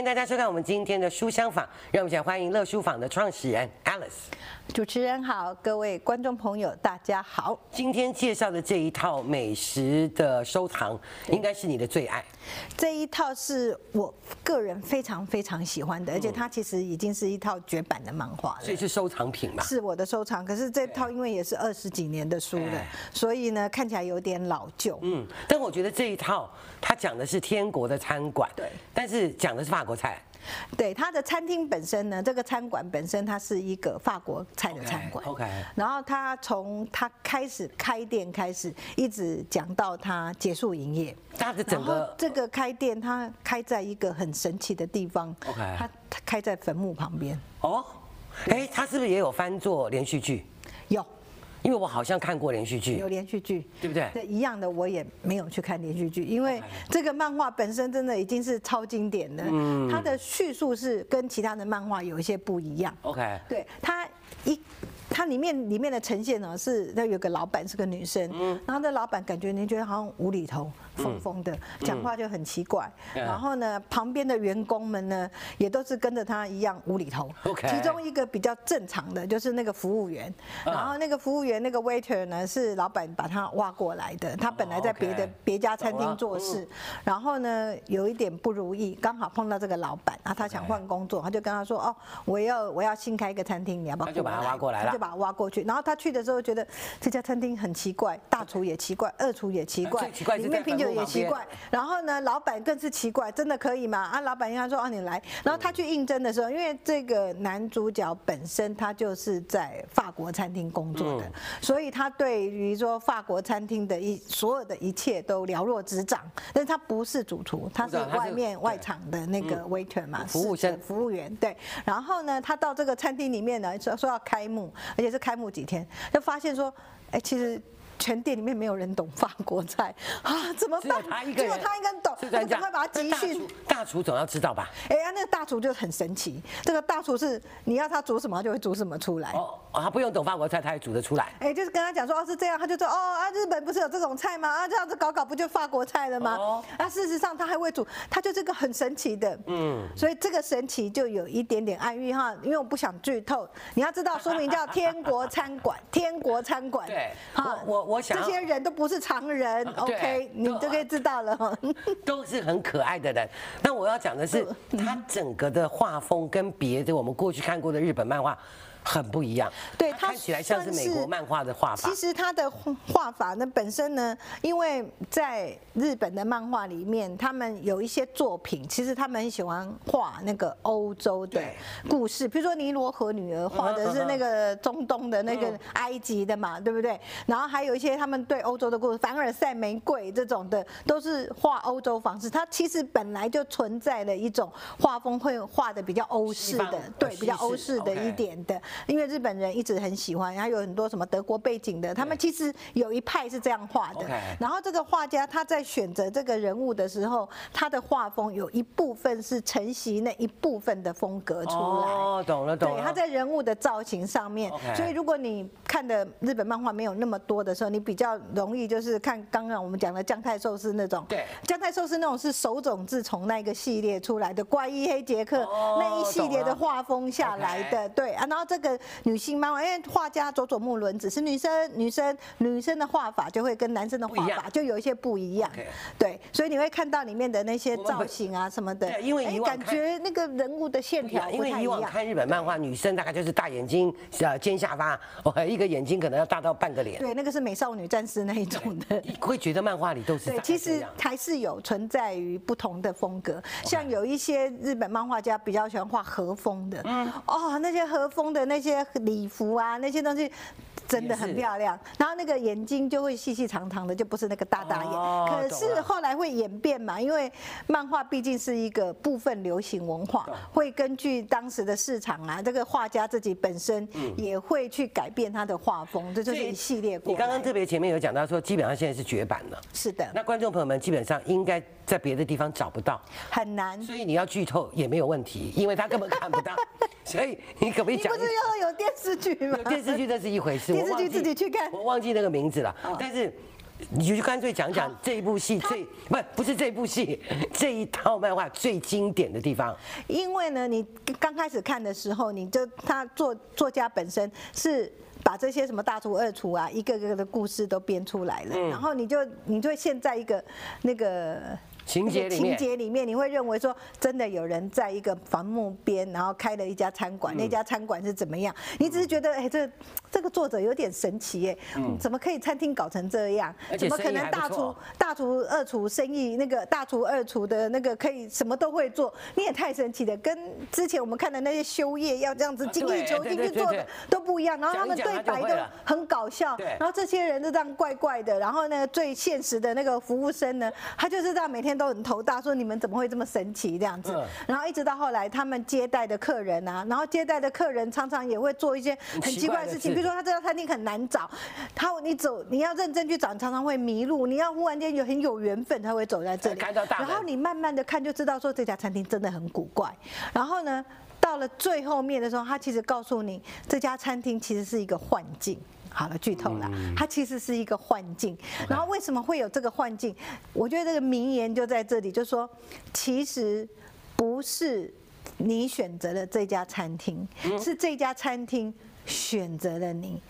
欢迎大家收看我们今天的书香坊，让我们先欢迎乐书坊的创始人 Alice。主持人好，各位观众朋友大家好。今天介绍的这一套美食的收藏，应该是你的最爱。这一套是我个人非常非常喜欢的，而且它其实已经是一套绝版的漫画了，所以是收藏品嘛？是我的收藏。可是这套因为也是二十几年的书了，所以呢看起来有点老旧。嗯，但我觉得这一套它讲的是天国的餐馆，对，但是讲的是法国菜。对，它的餐厅本身呢，这个餐馆本身它是一个法国菜的餐馆。OK, okay。然后他从他开始开店开始，一直讲到他结束营业。他的整个这个开店，他开在一个很神奇的地方。OK。他开在坟墓旁边。哦。哎，他是不是也有翻做连续剧？有。因为我好像看过连续剧，有连续剧，对不对？对，一样的，我也没有去看连续剧，因为这个漫画本身真的已经是超经典的，它的叙述是跟其他的漫画有一些不一样。OK，对，它一。它里面里面的呈现呢，是那有个老板是个女生，然后那老板感觉您觉得好像无厘头、疯疯的，讲话就很奇怪。然后呢，旁边的员工们呢，也都是跟着他一样无厘头。其中一个比较正常的就是那个服务员，然后那个服务员那个 waiter 呢，是老板把他挖过来的，他本来在别的别家餐厅做事，然后呢有一点不如意，刚好碰到这个老板，然后他想换工作，他就跟他说：“哦，我要我要新开一个餐厅，你要不要？”他就把他挖过来了。就。把他挖过去，然后他去的时候觉得这家餐厅很奇怪，大厨也奇怪，二厨也奇怪，里面拼酒也奇怪。然后呢，老板更是奇怪，真的可以吗？啊，老板应该说啊，你来。然后他去应征的时候，因为这个男主角本身他就是在法国餐厅工作的，所以他对于说法国餐厅的一所有的一切都了若指掌。但是他不是主厨，他是外面外场的那个 waiter 嘛，服务生、服务员。对。然后呢，他到这个餐厅里面呢，说说要开幕。而且是开幕几天，就发现说，哎，其实。全店里面没有人懂法国菜啊，怎么办？只有他一个人，只有他一个人懂，我赶快把他集训。大厨总要知道吧？哎呀，那个大厨就很神奇。这个大厨是你要他煮什么，他就会煮什么出来。哦，他不用懂法国菜，他也煮得出来。哎，就是跟他讲说哦是这样，他就说哦啊，日本不是有这种菜吗？啊，这样子搞搞不就法国菜了吗？哦。啊，事实上他还会煮，他就这个很神奇的。嗯。所以这个神奇就有一点点暗喻哈，因为我不想剧透。你要知道书名叫《天国餐馆》，天国餐馆。对。好，我。我想这些人都不是常人，OK，你就可以知道了。都是很可爱的人。那我要讲的是，他整个的画风跟别的我们过去看过的日本漫画。很不一样，对，它看起来像是美国漫画的画法。其实它的画法呢，本身呢，因为在日本的漫画里面，他们有一些作品，其实他们很喜欢画那个欧洲的故事，比如说《尼罗河女儿》画的是那个中东的那个埃及的嘛，对不对？然后还有一些他们对欧洲的故事，凡尔赛玫瑰这种的，都是画欧洲方式。它其实本来就存在了一种画风，会画的比较欧式的，对，比较欧式的一点的。因为日本人一直很喜欢，然后有很多什么德国背景的，他们其实有一派是这样画的。然后这个画家他在选择这个人物的时候，他的画风有一部分是承袭那一部分的风格出来。哦，懂了懂了。对，他在人物的造型上面，所以如果你看的日本漫画没有那么多的时候，你比较容易就是看刚刚我们讲的将太寿司那种。对。将太寿司那种是手冢治虫那个系列出来的怪医黑杰克那一系列的画风下来的。对啊，然后这个。女性漫画，因为画家佐佐木伦子是女生，女生女生的画法就会跟男生的画法就有一些不一样，对，所以你会看到里面的那些造型啊什么的，对，因为以往感觉那个人物的线条，因为以往看日本漫画，女生大概就是大眼睛，呃，尖下巴，哦一个眼睛可能要大到半个脸，对，那个是美少女战士那一种的，会觉得漫画里都是对，其实还是有存在于不同的风格，像有一些日本漫画家比较喜欢画和风的，嗯，哦，那些和风的那。些礼服啊，那些东西真的很漂亮。然后那个眼睛就会细细长长的，就不是那个大大眼。可是后来会演变嘛，因为漫画毕竟是一个部分流行文化，会根据当时的市场啊，这个画家自己本身也会去改变他的画风，这就是一系列过。你刚刚特别前面有讲到说，基本上现在是绝版了。是的。那观众朋友们基本上应该在别的地方找不到，很难。所以你要剧透也没有问题，因为他根本看不到。所以你可不可以讲？不是要有电视剧吗？电视剧那是一回事，电视剧自己去看。我忘记那个名字了。但是你就干脆讲讲这一部戏最不不是这一部戏这一套漫画最经典的地方。因为呢，你刚开始看的时候，你就他作作家本身是把这些什么大厨二厨啊，一个个的故事都编出来了，然后你就你就现在一个那个。情节里面，情节里面，你会认为说，真的有人在一个坟墓边，然后开了一家餐馆，那家餐馆是怎么样？你只是觉得，哎，这这个作者有点神奇耶，怎么可以餐厅搞成这样？怎么可能大厨、大厨、二厨生意那个大厨、二厨的那个可以什么都会做？你也太神奇了，跟之前我们看的那些修业要这样子精益求精去做的都不一样。然后他们对白都很搞笑，然后这些人就这样怪怪的。然后呢，最现实的那个服务生呢，他就是这样每天。都很头大，说你们怎么会这么神奇这样子？然后一直到后来，他们接待的客人啊，然后接待的客人常常也会做一些很奇怪的事情，比如说他这家餐厅很难找，他你走你要认真去找，常常会迷路。你要忽然间有很有缘分，他会走在这里。然后你慢慢的看就知道说这家餐厅真的很古怪。然后呢，到了最后面的时候，他其实告诉你这家餐厅其实是一个幻境。好了，剧透了，它其实是一个幻境。然后为什么会有这个幻境？我觉得这个名言就在这里，就是说其实不是你选择了这家餐厅，是这家餐厅选择了你。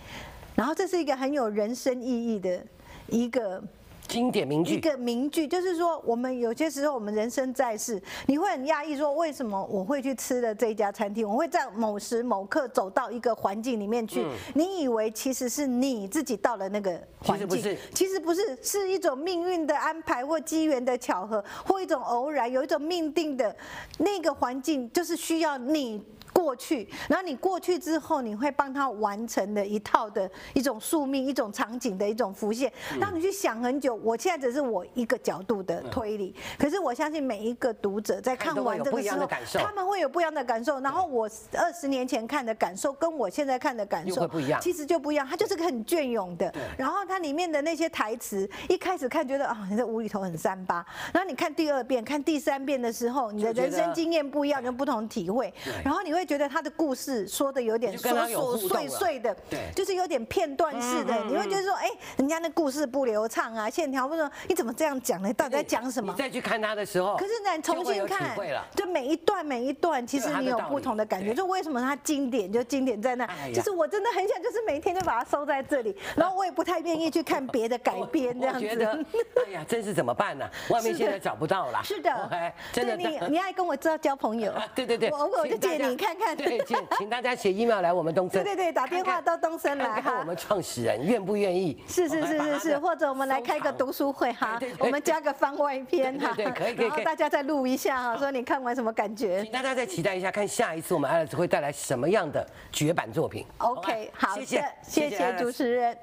然后这是一个很有人生意义的一个。经典名句，一个名句就是说，我们有些时候我们人生在世，你会很讶异说，为什么我会去吃的这一家餐厅，我会在某时某刻走到一个环境里面去，你以为其实是你自己到了那个环境，其实不是，其实不是，是一种命运的安排或机缘的巧合，或一种偶然，有一种命定的那个环境，就是需要你。过去，然后你过去之后，你会帮他完成的一套的一种宿命、一种场景的一种浮现，让你去想很久。我现在只是我一个角度的推理，可是我相信每一个读者在看完这个时候，他们会有不一样的感受。然后我二十年前看的感受，跟我现在看的感受不一样，其实就不一样。它就是个很隽永的。然后它里面的那些台词，一开始看觉得啊，你这无厘头很三八。然后你看第二遍、看第三遍的时候，你的人生经验不一样，有不同体会。然后你会。会觉得他的故事说的有点琐琐碎碎的，对，就是有点片段式的。你会觉得说，哎，人家那故事不流畅啊，线条不说，你怎么这样讲呢？到底在讲什么？你再去看他的时候，可是你重新看，就每一段每一段，其实你有不同的感觉。就为什么他经典，就经典在那，就是我真的很想，就是每天就把它收在这里，然后我也不太愿意去看别的改编这样子。觉得，哎呀，真是怎么办呢？外面现在找不到了。是的，真的，你你爱跟我知道交朋友，对对对，我我就借你看。看看，对，请请大家写 email 来我们东森，对对对，打电话到东森来哈。看我们创始人愿不愿意？是是是是是，或者我们来开个读书会哈，我们加个番外篇哈，对，可以可以。然后大家再录一下哈，说你看完什么感觉？请大家再期待一下，看下一次我们 Alex 会带来什么样的绝版作品。OK，好谢谢谢主持人。